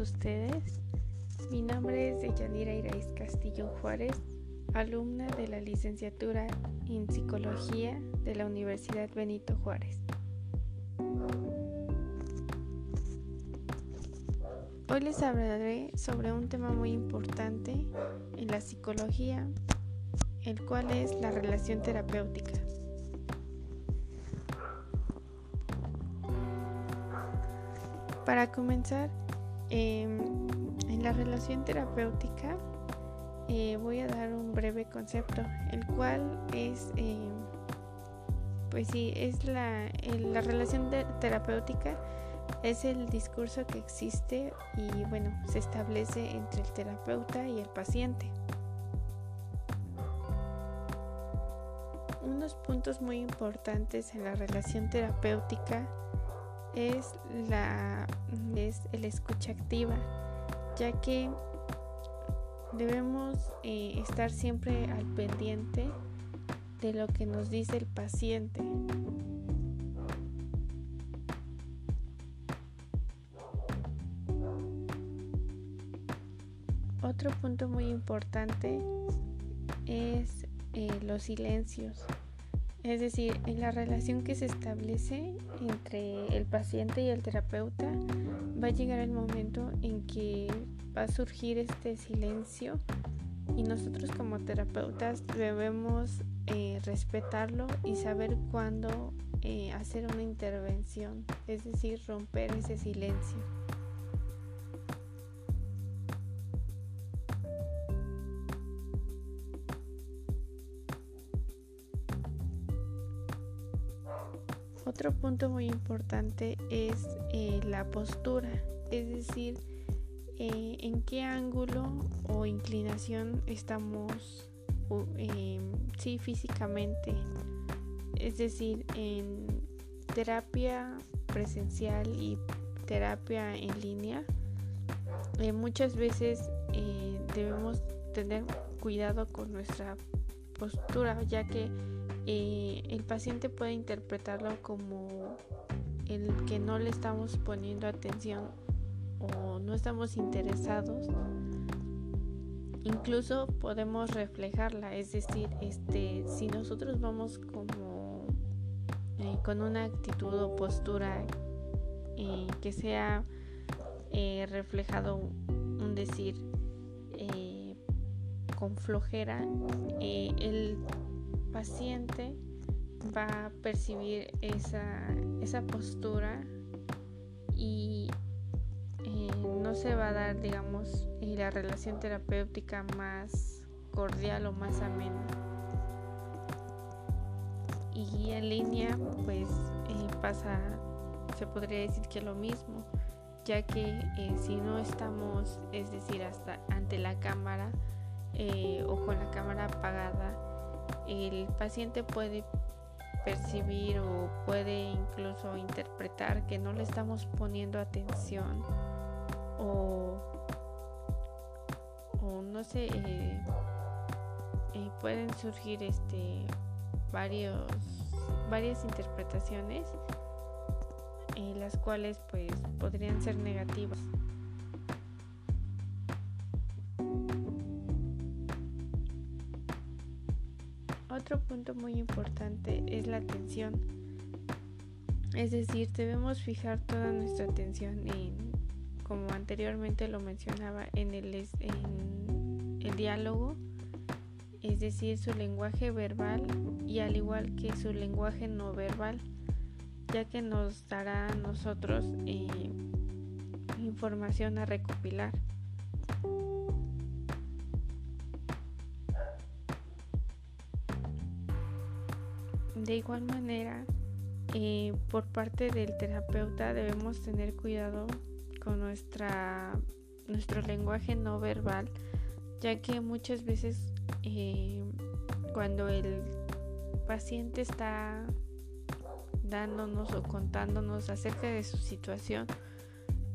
ustedes. Mi nombre es Deyanira Irais Castillo Juárez, alumna de la licenciatura en Psicología de la Universidad Benito Juárez. Hoy les hablaré sobre un tema muy importante en la psicología, el cual es la relación terapéutica. Para comenzar, em, en la relación terapéutica eh, voy a dar un breve concepto, el cual es, em, pues sí, es la, la relación terapéutica es el discurso que existe y bueno, se establece entre el terapeuta y el paciente. Unos puntos muy importantes en la relación terapéutica es la es el escucha activa, ya que debemos eh, estar siempre al pendiente de lo que nos dice el paciente. Otro punto muy importante es eh, los silencios. Es decir, en la relación que se establece entre el paciente y el terapeuta va a llegar el momento en que va a surgir este silencio y nosotros como terapeutas debemos eh, respetarlo y saber cuándo eh, hacer una intervención, es decir, romper ese silencio. Otro punto muy importante es eh, la postura, es decir, eh, en qué ángulo o inclinación estamos em, sí, físicamente. Es decir, en terapia presencial y terapia en línea, eh, muchas veces debemos tener cuidado con nuestra postura, ya que eh, el paciente puede interpretarlo como el que no le estamos poniendo atención o no estamos interesados. Incluso podemos reflejarla, es decir, este, si nosotros vamos como eh, con una actitud o postura eh, que sea reflejado un decir con flojera, el paciente va a percibir esa, esa postura y eh, no se va a dar, digamos, la relación terapéutica más cordial o más amena. Y en línea, pues eh, pasa, se podría decir que lo mismo, ya que eh, si no estamos, es decir, hasta ante la cámara o con la cámara apagada, el paciente puede percibir o puede incluso interpretar que no le estamos poniendo atención o, no sé eh, eh, pueden surgir este varios varias interpretaciones en las cuales pues podrían ser negativas Otro punto muy importante es la atención. Es decir, debemos fijar toda nuestra atención en, como anteriormente lo mencionaba, en el, diálogo, es decir, su lenguaje verbal y al igual que su lenguaje no verbal, ya que nos dará a nosotros eh, información a recopilar. De igual manera, eh, por parte del terapeuta debemos tener cuidado con nuestra, nuestro lenguaje no verbal, ya que muchas veces eh, cuando el paciente está dándonos o contándonos acerca de su situación,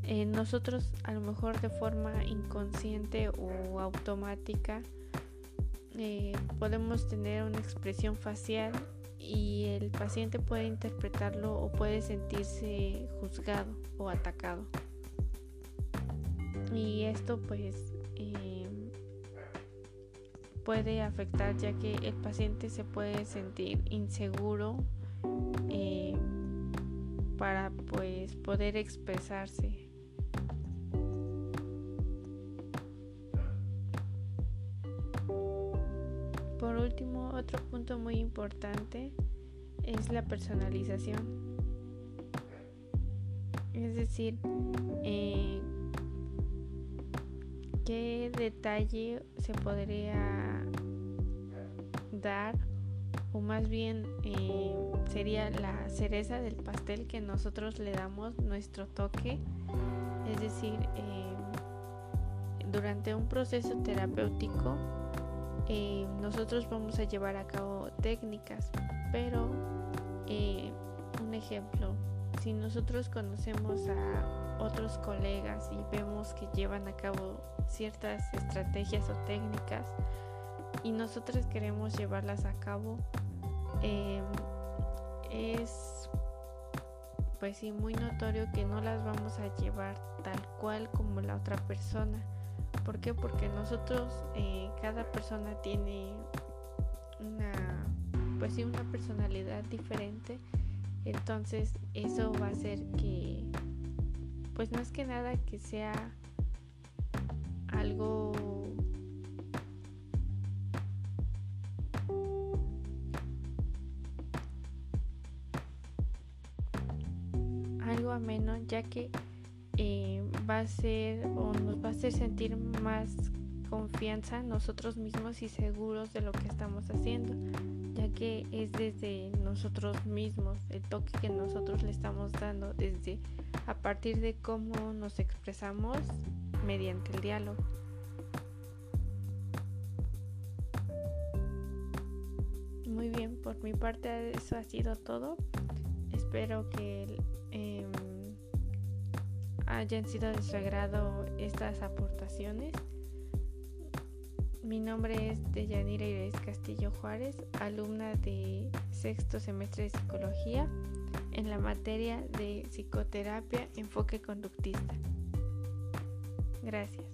eh, nosotros a lo mejor de forma inconsciente o automática podemos tener una expresión facial y el paciente puede interpretarlo o puede sentirse juzgado o atacado. y esto pues eh, puede afectar ya que el paciente se puede sentir inseguro eh, para pues poder expresarse por último otro punto muy importante es la personalización. Es decir, eh, qué detalle se podría dar o más bien eh, sería la cereza del pastel que nosotros le damos nuestro toque. Es decir eh, durante un proceso terapéutico nosotros vamos a llevar a cabo técnicas pero un ejemplo si nosotros conocemos a otros colegas y vemos que llevan a cabo ciertas estrategias o técnicas y nosotros queremos llevarlas a cabo, em, es pues sí muy notorio que no las vamos a llevar tal cual como la otra persona. ¿Por qué? Porque nosotros, eh, cada persona tiene una, pues sí, una personalidad diferente entonces eso va a hacer que, pues más que nada que sea algo algo ameno ya que eh, va a ser o nos va a hacer sentir más confianza nosotros mismos y seguros de lo que estamos haciendo ya que es desde nosotros mismos, el toque que nosotros le estamos dando, desde a partir de cómo nos expresamos mediante el diálogo. Muy bien, por mi parte eso ha sido todo. Espero que em, hayan sido de su agrado estas aportaciones. Mi nombre es Deyanira Iris Castillo Juárez, alumna de sexto semestre de psicología en la materia de psicoterapia enfoque conductista. Gracias.